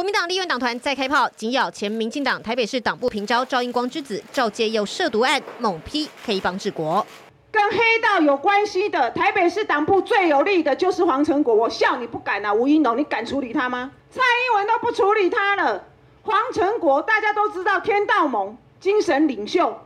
国民党立院党团再开炮，紧咬前民进党台北市党部平招赵英光之子赵介佑涉毒案，猛批黑帮治国。跟黑道有关系的台北市党部最有利的就是黄成国，我笑你不敢啊，吴英龙，你敢处理他吗？蔡英文都不处理他了，黄成国大家都知道天道盟精神领袖。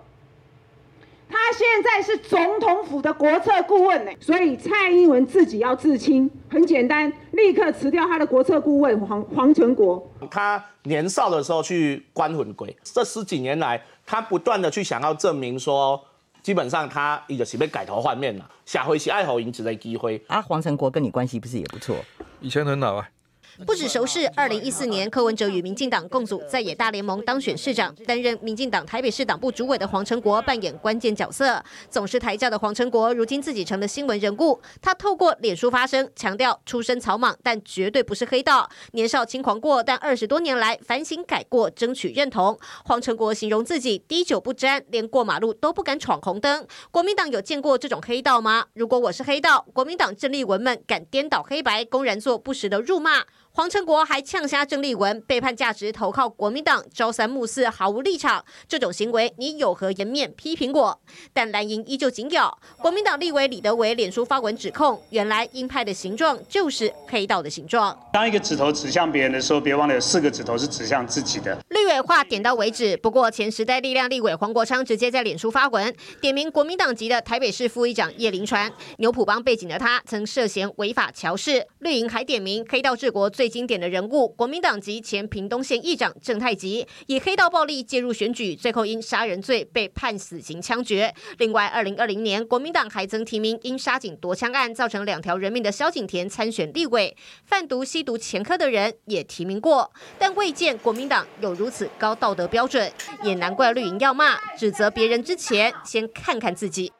他现在是总统府的国策顾问呢，所以蔡英文自己要自清，很简单，立刻辞掉他的国策顾问黄黄成国。他年少的时候去关魂鬼，这十几年来，他不断的去想要证明说，基本上他已经是被改头换面了，下回是爱好赢子的机会。啊，黄成国跟你关系不是也不错？以前很好啊。不止熟识，二零一四年柯文哲与民进党共组在野大联盟当选市长，担任民进党台北市党部主委的黄成国扮演关键角色。总是抬轿的黄成国，如今自己成了新闻人物。他透过脸书发声，强调出身草莽，但绝对不是黑道。年少轻狂过，但二十多年来反省改过，争取认同。黄成国形容自己滴酒不沾，连过马路都不敢闯红灯。国民党有见过这种黑道吗？如果我是黑道，国民党郑丽文们敢颠倒黑白，公然做不实的辱骂。黄成国还呛瞎郑丽文，背叛价值，投靠国民党，朝三暮四，毫无立场。这种行为，你有何颜面批评我？但蓝营依旧紧咬。国民党立委李德维脸书发文指控，原来鹰派的形状就是黑道的形状。当一个指头指向别人的时候，别忘了有四个指头是指向自己的。绿委话点到为止。不过前时代力量立委黄国昌直接在脸书发文，点名国民党籍的台北市副议长叶林传，牛埔帮背景的他曾涉嫌违法乔事。绿营还点名黑道治国最。经典的人物，国民党籍前屏东县议长郑太吉，以黑道暴力介入选举，最后因杀人罪被判死刑枪决。另外，二零二零年，国民党还曾提名因杀警夺枪案造成两条人命的萧景田参选立委，贩毒吸毒前科的人也提名过，但未见国民党有如此高道德标准，也难怪绿营要骂，指责别人之前，先看看自己。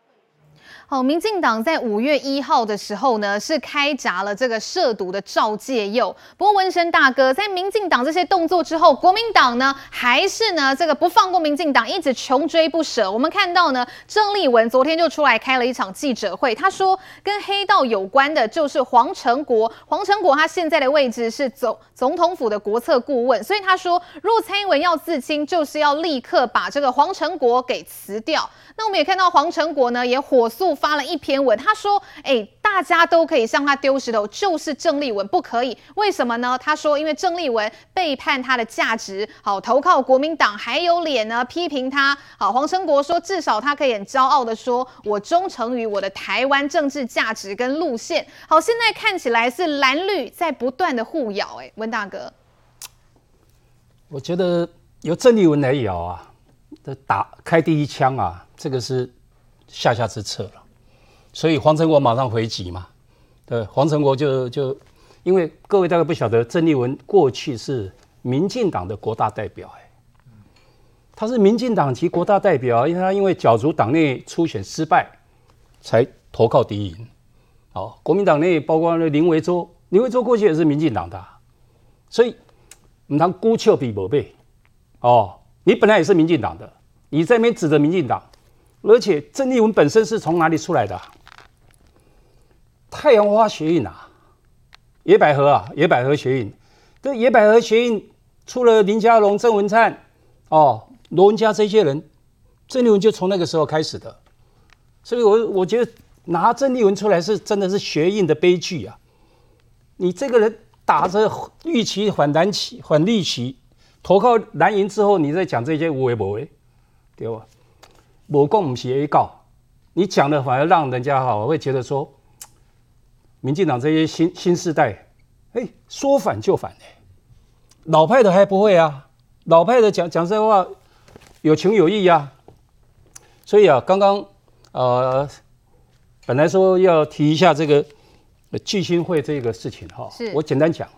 好，民进党在五月一号的时候呢，是开闸了这个涉毒的赵介佑。不过文生大哥在民进党这些动作之后，国民党呢还是呢这个不放过民进党，一直穷追不舍。我们看到呢，郑丽文昨天就出来开了一场记者会，他说跟黑道有关的就是黄成国。黄成国他现在的位置是总总统府的国策顾问，所以他说，如果蔡英文要自清，就是要立刻把这个黄成国给辞掉。那我们也看到黄成国呢也火速。发了一篇文，他说：“哎，大家都可以向他丢石头，就是郑丽文不可以。为什么呢？他说，因为郑丽文背叛他的价值，好投靠国民党，还有脸呢批评他。好，黄成国说，至少他可以很骄傲的说，我忠诚于我的台湾政治价值跟路线。好，现在看起来是蓝绿在不断的互咬。哎，温大哥，我觉得由郑丽文来咬啊，的打开第一枪啊，这个是下下之策了。”所以黄成国马上回击嘛，对，黄成国就就，因为各位大概不晓得，郑丽文过去是民进党的国大代表，哎，他是民进党籍国大代表，因为他因为角逐党内初选失败，才投靠敌营。哦，国民党内包括那林维洲，林维洲过去也是民进党的，所以你当孤丘比伯贝，哦，你本来也是民进党的，你在那边指着民进党，而且郑丽文本身是从哪里出来的？太阳花学运啊，野百合啊，野百合学运，这野百合学运出了林佳龙、郑文灿，哦，罗文佳这些人，郑丽文就从那个时候开始的，所以我我觉得拿郑丽文出来是真的是学运的悲剧啊！你这个人打着绿旗反蓝旗反绿旗，投靠蓝营之后，你再讲这些无为不为，对吧？我共不是 A 告，你讲的反而让人家哈会觉得说。民进党这些新新世代，哎，说反就反哎，老派的还不会啊，老派的讲讲这话有情有义啊，所以啊，刚刚呃，本来说要提一下这个聚心会这个事情哈，我简单讲，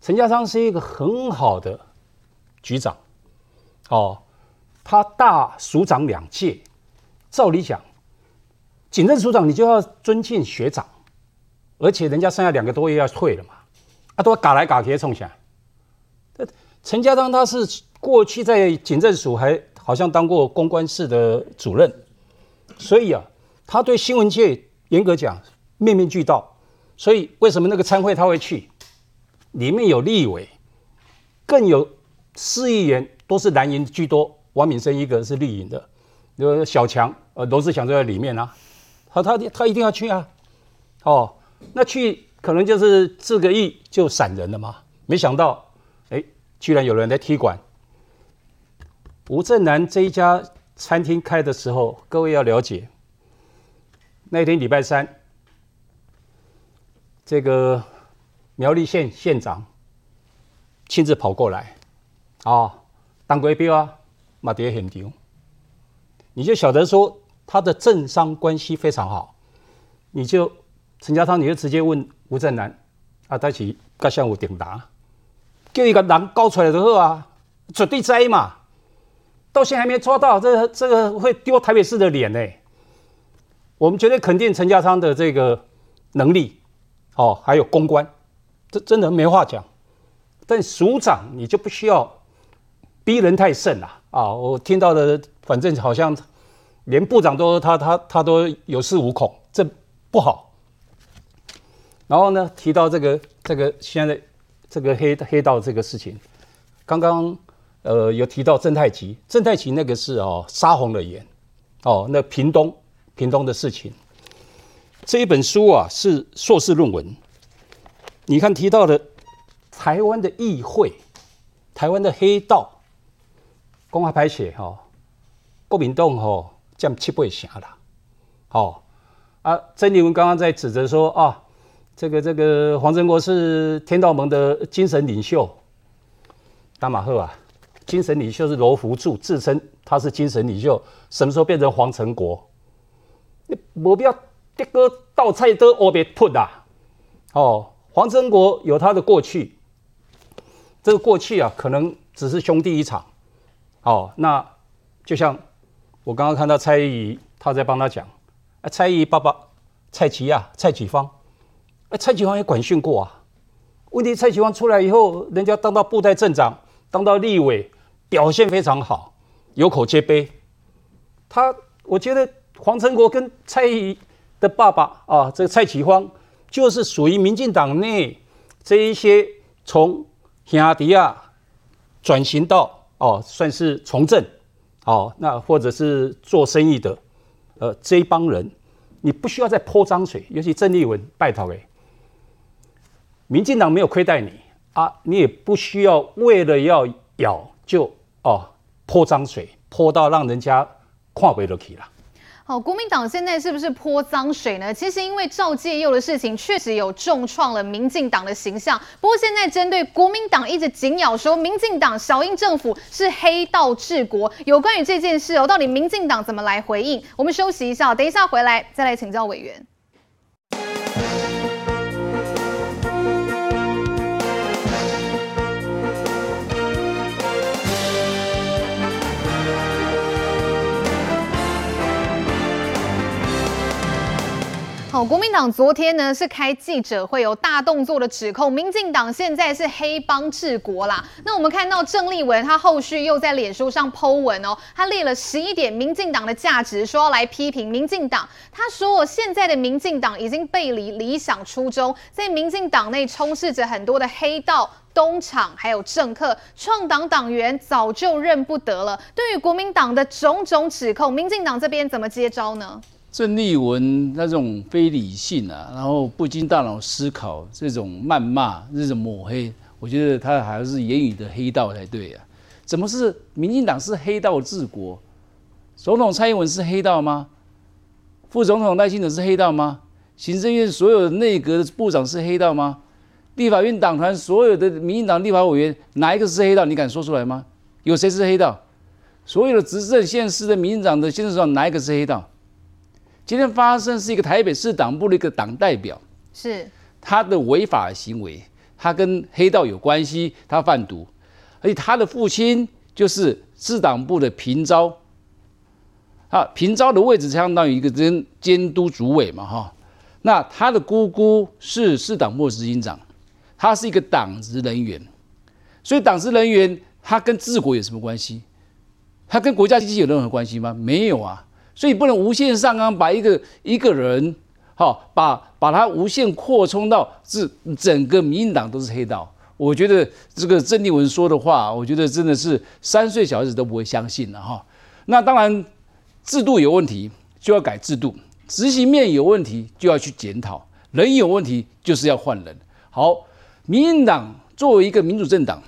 陈家昌是一个很好的局长，哦，他大署长两届，照理讲，警政署长你就要尊敬学长。而且人家剩下两个多月要退了嘛，啊，都嘎来嘎去冲下。陈家当他是过去在警政署还好像当过公关室的主任，所以啊，他对新闻界严格讲面面俱到。所以为什么那个参会他会去？里面有立委，更有市议员都是蓝营居多，王敏生一个是绿营的，有小强，呃，罗志祥就在里面啊，他他他一定要去啊，哦，那去可能就是这个亿就闪人了嘛，没想到，哎，居然有人来踢馆。吴镇南这一家餐厅开的时候，各位要了解，那天礼拜三，这个苗栗县县长亲自跑过来，啊、哦，当归标啊，马迭很牛，你就晓得说他的政商关系非常好，你就陈家昌，你就直接问吴镇南，啊，他是各项有顶答，叫一个人搞出来就好啊，绝对栽嘛。到现在还没抓到，这个、这个会丢台北市的脸呢。我们绝对肯定陈家昌的这个能力，哦，还有公关，这真的没话讲。但署长你就不需要逼人太甚了啊！我听到的，反正好像连部长都他他他都有恃无恐，这不好。然后呢，提到这个这个现在这个黑黑道这个事情，刚刚。呃，有提到郑太奇，郑太奇那个是哦，杀红了眼，哦，那屏东屏东的事情，这一本书啊是硕士论文，你看提到的台湾的议会，台湾的黑道，公开拍写哈，国民党吼占七八成了，哦啊，曾丽文刚刚在指责说啊，这个这个黄成国是天道盟的精神领袖，打马赫啊。精神领袖是罗福柱，自称他是精神领袖，什么时候变成黄成国？你没必要这个倒菜都我别吐的。哦，黄成国有他的过去，这个过去啊，可能只是兄弟一场。哦，那就像我刚刚看到蔡依他在帮他讲，啊，蔡依爸爸蔡奇亚、蔡启芳，蔡启芳也管训过啊。问题蔡启芳出来以后，人家当到布袋镇长，当到立委。表现非常好，有口皆碑。他，我觉得黄成国跟蔡依的爸爸啊，这个蔡启芳，就是属于民进党内这一些从兄弟啊转型到哦，算是从政哦，那或者是做生意的，呃，这一帮人，你不需要再泼脏水，尤其郑丽文，拜托诶，民进党没有亏待你啊，你也不需要为了要咬就。哦，泼脏水，泼到让人家看不下去了。好，国民党现在是不是泼脏水呢？其实因为赵介佑的事情，确实有重创了民进党的形象。不过现在针对国民党一直紧咬说民进党小英政府是黑道治国，有关于这件事哦，到底民进党怎么来回应？我们休息一下，等一下回来再来请教委员。好，国民党昨天呢是开记者会，有大动作的指控，民进党现在是黑帮治国啦。那我们看到郑丽文，他后续又在脸书上 po 文哦，他列了十一点民进党的价值，说要来批评民进党。他说，现在的民进党已经背离理想初衷，在民进党内充斥着很多的黑道、东厂，还有政客，创党党员早就认不得了。对于国民党的种种指控，民进党这边怎么接招呢？郑丽文那种非理性啊，然后不经大脑思考，这种谩骂、这种抹黑，我觉得他还是言语的黑道才对啊！怎么是民进党是黑道治国？总统蔡英文是黑道吗？副总统赖清德是黑道吗？行政院所有的内阁的部长是黑道吗？立法院党团所有的民进党立法委员哪一个是黑道？你敢说出来吗？有谁是黑道？所有的执政县市的民进党的县市长哪一个是黑道？今天发生是一个台北市党部的一个党代表，是他的违法行为，他跟黑道有关系，他贩毒，而且他的父亲就是市党部的平昭，啊，平昭的位置相当于一个监监督主委嘛，哈，那他的姑姑是市党部的执行长，他是一个党职人员，所以党职人员他跟治国有什么关系？他跟国家机器有任何关系吗？没有啊。所以不能无限上纲，把一个一个人，好把把他无限扩充到是整个民进党都是黑道。我觉得这个郑丽文说的话，我觉得真的是三岁小孩子都不会相信了哈。那当然，制度有问题就要改制度，执行面有问题就要去检讨，人有问题就是要换人。好，民进党作为一个民主政党，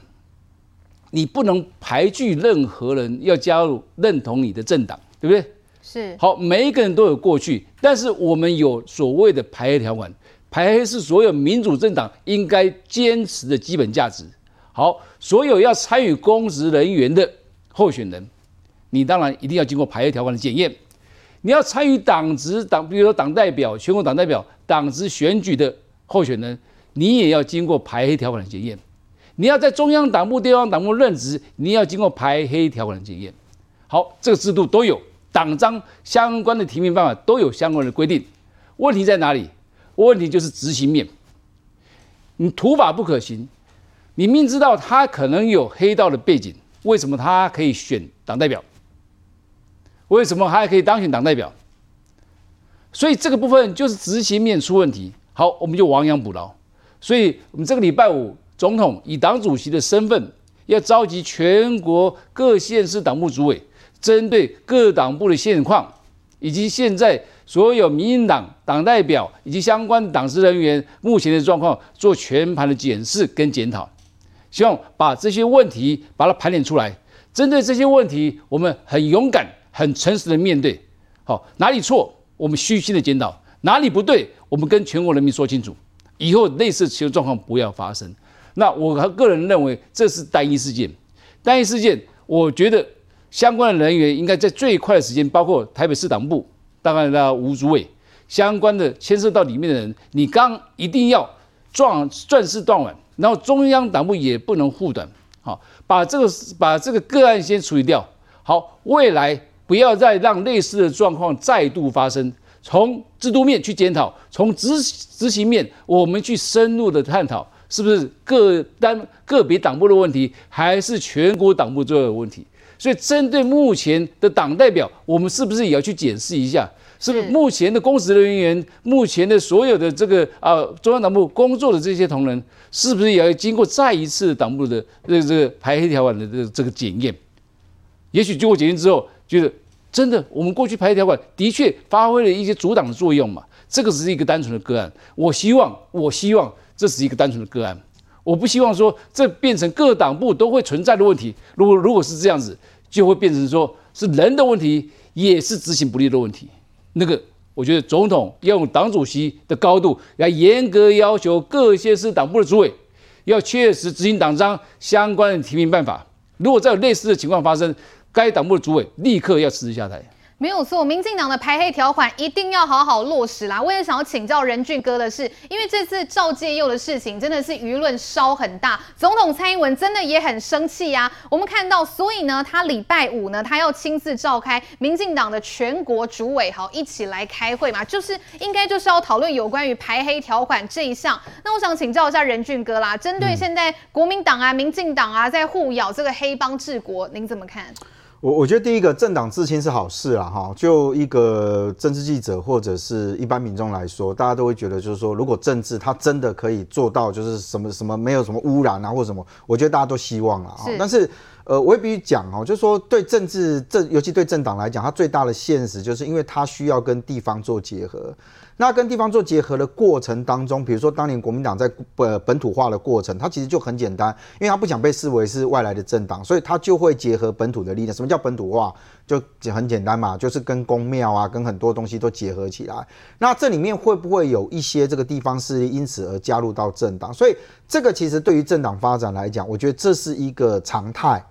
你不能排拒任何人要加入认同你的政党，对不对？是。好，每一个人都有过去，但是我们有所谓的排黑条款。排黑是所有民主政党应该坚持的基本价值。好，所有要参与公职人员的候选人，你当然一定要经过排黑条款的检验。你要参与党职党，比如说党代表、全国党代表、党职选举的候选人，你也要经过排黑条款的检验。你要在中央党部、地方党部任职，你要经过排黑条款的检验。好，这个制度都有，党章相关的提名办法都有相关的规定。问题在哪里？问题就是执行面，你土法不可行，你明知道他可能有黑道的背景，为什么他可以选党代表？为什么他还可以当选党代表？所以这个部分就是执行面出问题。好，我们就亡羊补牢。所以我们这个礼拜五，总统以党主席的身份，要召集全国各县市党部主委，针对各党部的现况，以及现在。所有民进党党代表以及相关党职人员目前的状况做全盘的检视跟检讨，希望把这些问题把它盘点出来。针对这些问题，我们很勇敢、很诚实的面对。好，哪里错，我们虚心的检讨；哪里不对，我们跟全国人民说清楚。以后类似的状况不要发生。那我个人认为这是单一事件，单一事件，我觉得相关的人员应该在最快的时间，包括台北市党部。当然了，吴主委相关的牵涉到里面的人，你刚一定要壮壮士断腕，然后中央党部也不能护短，好，把这个把这个个案先处理掉。好，未来不要再让类似的状况再度发生。从制度面去检讨，从执执行面，我们去深入的探讨，是不是个单个别党部的问题，还是全国党部最后的问题？所以，针对目前的党代表，我们是不是也要去检视一下？是不是目前的公职人员，目前的所有的这个啊中央党部工作的这些同仁，是不是也要经过再一次党部的这这个排黑条款的这这个检验？也许经过检验之后，觉得真的我们过去排黑条款的确发挥了一些阻挡的作用嘛？这个只是一个单纯的个案。我希望，我希望这是一个单纯的个案。我不希望说这变成各党部都会存在的问题。如果如果是这样子，就会变成说是人的问题，也是执行不力的问题。那个，我觉得总统要用党主席的高度来严格要求各县市党部的主委，要确实执行党章相关的提名办法。如果再有类似的情况发生，该党部的主委立刻要辞职下台。没有错，民进党的排黑条款一定要好好落实啦。我也想要请教任俊哥的是，因为这次赵介佑的事情真的是舆论烧很大，总统蔡英文真的也很生气呀。我们看到，所以呢，他礼拜五呢，他要亲自召开民进党的全国主委，好一起来开会嘛，就是应该就是要讨论有关于排黑条款这一项。那我想请教一下任俊哥啦，针对现在国民党啊、民进党啊在互咬这个黑帮治国，您怎么看？我我觉得第一个政党自清是好事啦，哈，就一个政治记者或者是一般民众来说，大家都会觉得就是说，如果政治它真的可以做到就是什么什么没有什么污染啊或者什么，我觉得大家都希望了啊。但是呃，我也必须讲哦，就是说对政治政，尤其对政党来讲，它最大的现实就是因为它需要跟地方做结合。那跟地方做结合的过程当中，比如说当年国民党在呃本土化的过程，它其实就很简单，因为它不想被视为是外来的政党，所以它就会结合本土的力量。什么叫本土化？就很简单嘛，就是跟公庙啊，跟很多东西都结合起来。那这里面会不会有一些这个地方势力因此而加入到政党？所以这个其实对于政党发展来讲，我觉得这是一个常态。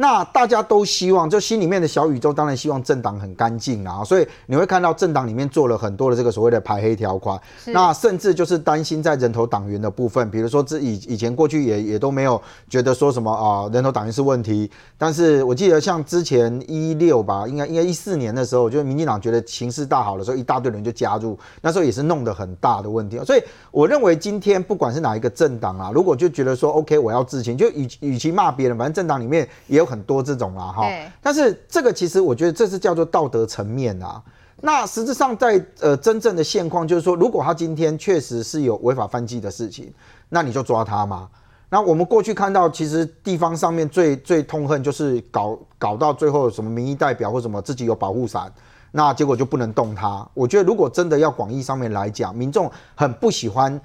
那大家都希望，就心里面的小宇宙，当然希望政党很干净啊，所以你会看到政党里面做了很多的这个所谓的排黑条款，那甚至就是担心在人头党员的部分，比如说这以以前过去也也都没有觉得说什么啊人头党员是问题，但是我记得像之前一六吧，应该应该一四年的时候，就是民进党觉得形势大好的时候，一大堆人就加入，那时候也是弄得很大的问题，所以我认为今天不管是哪一个政党啊，如果就觉得说 OK 我要自清，就与与其骂别人，反正政党里面也有。很多这种啦，哈，但是这个其实我觉得这是叫做道德层面啊。那实质上在呃真正的现况就是说，如果他今天确实是有违法犯纪的事情，那你就抓他嘛。那我们过去看到，其实地方上面最最痛恨就是搞搞到最后什么民意代表或什么自己有保护伞，那结果就不能动他。我觉得如果真的要广义上面来讲，民众很不喜欢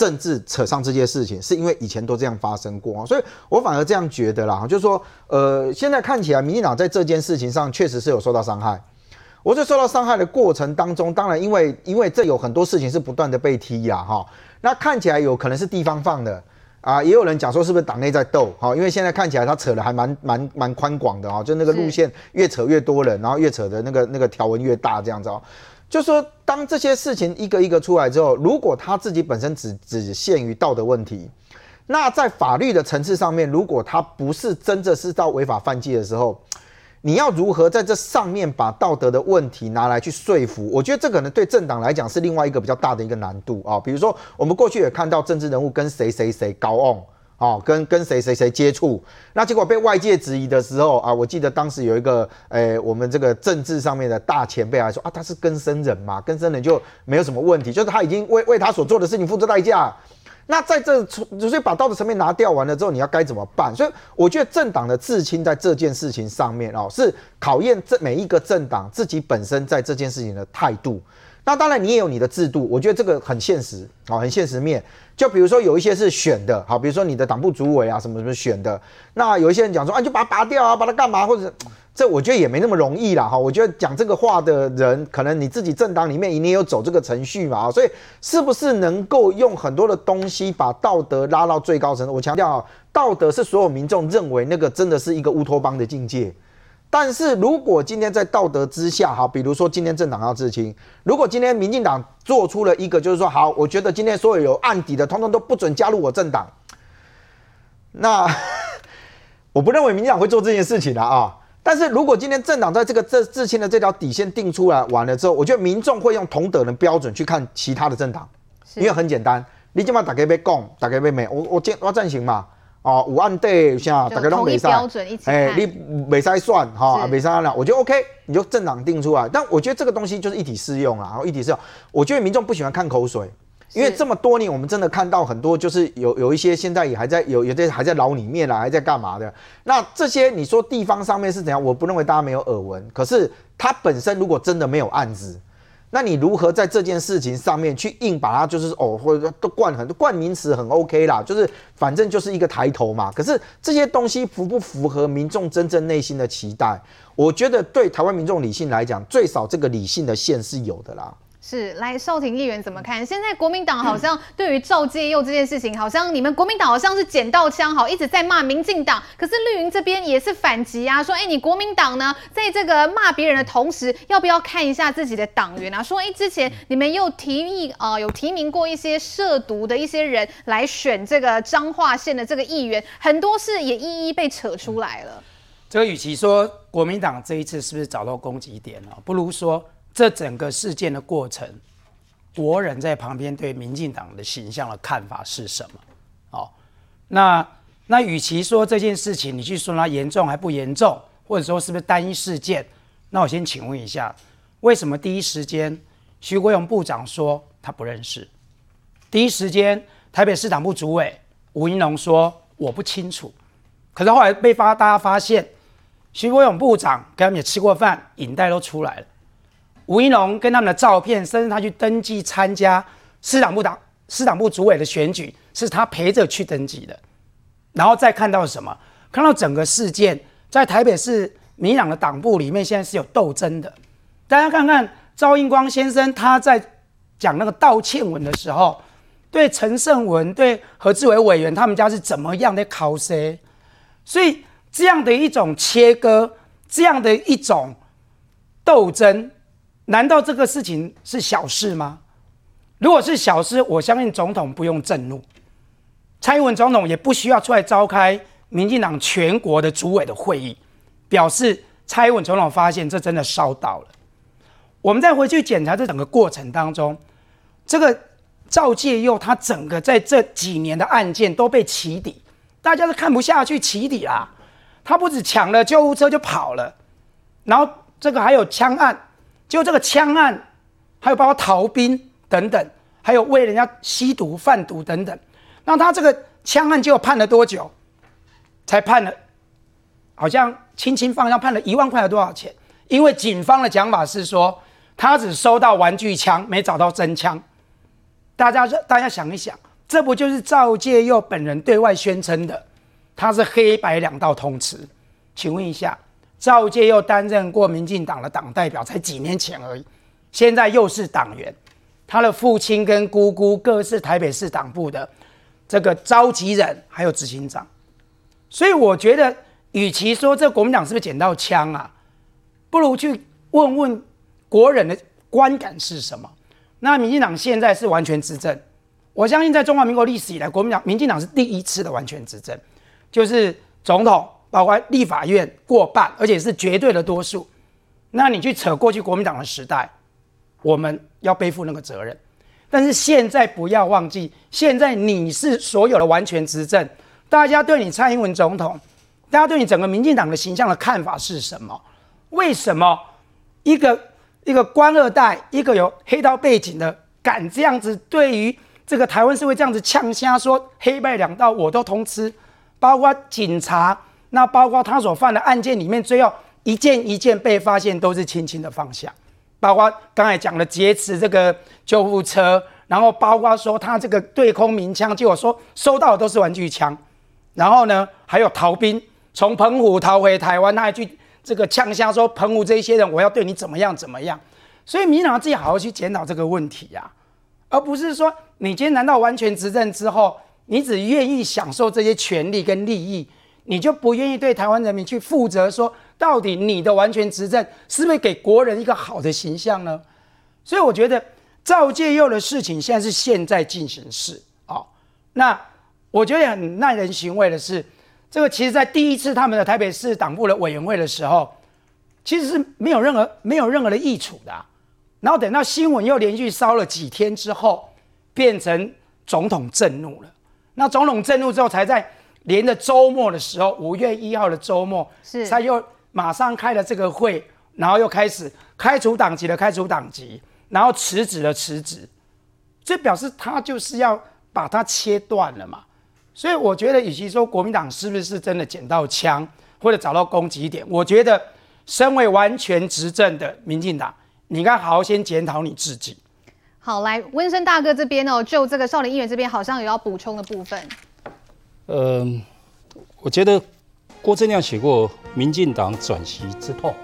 政治扯上这件事情，是因为以前都这样发生过啊，所以我反而这样觉得啦，就是说，呃，现在看起来民进党在这件事情上确实是有受到伤害。我在受到伤害的过程当中，当然因为因为这有很多事情是不断的被踢呀，哈，那看起来有可能是地方放的。啊，也有人讲说是不是党内在斗？哈，因为现在看起来他扯的还蛮蛮蛮宽广的啊，就那个路线越扯越多人，然后越扯的那个那个条文越大这样子哦。就说当这些事情一个一个出来之后，如果他自己本身只只限于道德问题，那在法律的层次上面，如果他不是真的是到违法犯纪的时候。你要如何在这上面把道德的问题拿来去说服？我觉得这可能对政党来讲是另外一个比较大的一个难度啊。比如说，我们过去也看到政治人物跟谁谁谁高傲，哦，跟跟谁谁谁接触，那结果被外界质疑的时候啊，我记得当时有一个，诶，我们这个政治上面的大前辈来说啊，他是跟生人嘛，跟生人就没有什么问题，就是他已经为为他所做的事情付出代价。那在这，所以把道德层面拿掉完了之后，你要该怎么办？所以我觉得政党的自清在这件事情上面哦，是考验这每一个政党自己本身在这件事情的态度。那当然你也有你的制度，我觉得这个很现实啊，很现实面。就比如说有一些是选的，好，比如说你的党部主委啊，什么什么选的。那有一些人讲说啊，就把它拔掉啊，把它干嘛，或者。这我觉得也没那么容易啦，哈！我觉得讲这个话的人，可能你自己政党里面一定有走这个程序嘛，所以是不是能够用很多的东西把道德拉到最高层？我强调，道德是所有民众认为那个真的是一个乌托邦的境界。但是如果今天在道德之下，哈，比如说今天政党要自清，如果今天民进党做出了一个，就是说，好，我觉得今天所有有案底的，通通都不准加入我政党，那 我不认为民进党会做这件事情的啊。但是如果今天政党在这个自自清的这条底线定出来完了之后，我觉得民众会用同等的标准去看其他的政党，因为很简单，你今晚打给被供，打给被美，我我见我赞行嘛，哦，有案底像大概都没标准一起，哎，你没筛算哈，没筛了，我觉得 OK，你就政党定出来。但我觉得这个东西就是一体适用啊，然后一体适用，我觉得民众不喜欢看口水。因为这么多年，我们真的看到很多，就是有有一些现在也还在有有的还在牢里面啦，还在干嘛的？那这些你说地方上面是怎样？我不认为大家没有耳闻。可是他本身如果真的没有案子，那你如何在这件事情上面去硬把它就是哦，或者都冠很多冠名词很 OK 啦，就是反正就是一个抬头嘛。可是这些东西符不符合民众真正内心的期待？我觉得对台湾民众理性来讲，最少这个理性的线是有的啦。是，来少廷议员怎么看？现在国民党好像 对于赵介佑这件事情，好像你们国民党好像是捡到枪，好一直在骂民进党。可是绿营这边也是反击啊，说，哎，你国民党呢，在这个骂别人的同时，要不要看一下自己的党员啊？说，哎，之前你们又提议啊、呃，有提名过一些涉毒的一些人来选这个彰化县的这个议员，很多事也一一被扯出来了。这个与其说国民党这一次是不是找到攻击点了，不如说。这整个事件的过程，国人在旁边对民进党的形象的看法是什么？哦，那那与其说这件事情，你去说它严重还不严重，或者说是不是单一事件？那我先请问一下，为什么第一时间徐国勇部长说他不认识？第一时间台北市党部主委吴怡农说我不清楚，可是后来被发大家发现，徐国勇部长跟他们也吃过饭，影带都出来了。吴怡农跟他们的照片，甚至他去登记参加市党部党市党部主委的选举，是他陪着去登记的。然后再看到什么？看到整个事件在台北市民党的党部里面，现在是有斗争的。大家看看赵英光先生他在讲那个道歉文的时候，对陈胜文、对何志伟委员他们家是怎么样的考试？所以这样的一种切割，这样的一种斗争。难道这个事情是小事吗？如果是小事，我相信总统不用震怒，蔡英文总统也不需要出来召开民进党全国的主委的会议，表示蔡英文总统发现这真的烧到了。我们再回去检查这整个过程当中，这个赵介佑他整个在这几年的案件都被起底，大家都看不下去起底啦。他不止抢了救护车就跑了，然后这个还有枪案。就这个枪案，还有包括逃兵等等，还有为人家吸毒贩毒等等，那他这个枪案就判了多久？才判了，好像轻轻放下判了一万块还多少钱？因为警方的讲法是说，他只收到玩具枪，没找到真枪。大家大家想一想，这不就是赵介佑本人对外宣称的？他是黑白两道通吃。请问一下，赵介又担任过民进党的党代表，才几年前而已，现在又是党员。他的父亲跟姑姑各是台北市党部的这个召集人，还有执行长，所以我觉得，与其说这国民党是不是捡到枪啊，不如去问问国人的观感是什么。那民进党现在是完全执政，我相信在中华民国历史以来，国民党、民进党是第一次的完全执政，就是总统包括立法院过半，而且是绝对的多数。那你去扯过去国民党的时代，我们要背负那个责任，但是现在不要忘记，现在你是所有的完全执政，大家对你蔡英文总统，大家对你整个民进党的形象的看法是什么？为什么一个一个官二代，一个有黑道背景的，敢这样子对于这个台湾社会这样子呛声说黑白两道我都通吃，包括警察，那包括他所犯的案件里面，最后一件一件被发现都是轻轻的放下。包括刚才讲的劫持这个救护车，然后包括说他这个对空鸣枪，结果说收到的都是玩具枪，然后呢还有逃兵从澎湖逃回台湾，他还去这个呛声说澎湖这些人我要对你怎么样怎么样，所以民党自己好好去检讨这个问题呀、啊，而不是说你今天难道完全执政之后，你只愿意享受这些权利跟利益，你就不愿意对台湾人民去负责说？到底你的完全执政是不是给国人一个好的形象呢？所以我觉得赵介佑的事情现在是现在进行式啊、哦。那我觉得很耐人寻味的是，这个其实在第一次他们的台北市党部的委员会的时候，其实是没有任何没有任何的益处的、然后等到新闻又连续烧了几天之后，变成总统震怒了。那总统震怒之后，才在连着周末的时候，五月一号的周末，是他又。马上开了这个会，然后又开始开除党籍的开除党籍，然后辞职的辞职，这表示他就是要把它切断了嘛。所以我觉得，与其说国民党是不是真的捡到枪或者找到攻击点，我觉得身为完全执政的民进党，你应该好好先检讨你自己。好，来温生大哥这边哦，就这个少林议员这边好像有要补充的部分。嗯、呃，我觉得。郭正亮写过《民进党转型之痛》，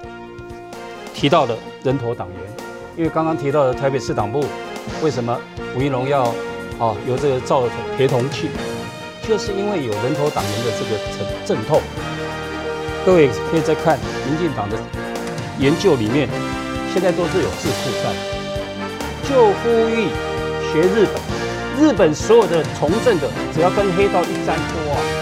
提到的人头党员，因为刚刚提到的台北市党部，为什么吴怡龙要啊由这个赵陪同去，就是因为有人头党员的这个阵痛。各位可以再看民进党的研究里面，现在都是有智库在，就呼吁学日本，日本所有的从政的，只要跟黑道一沾锅啊。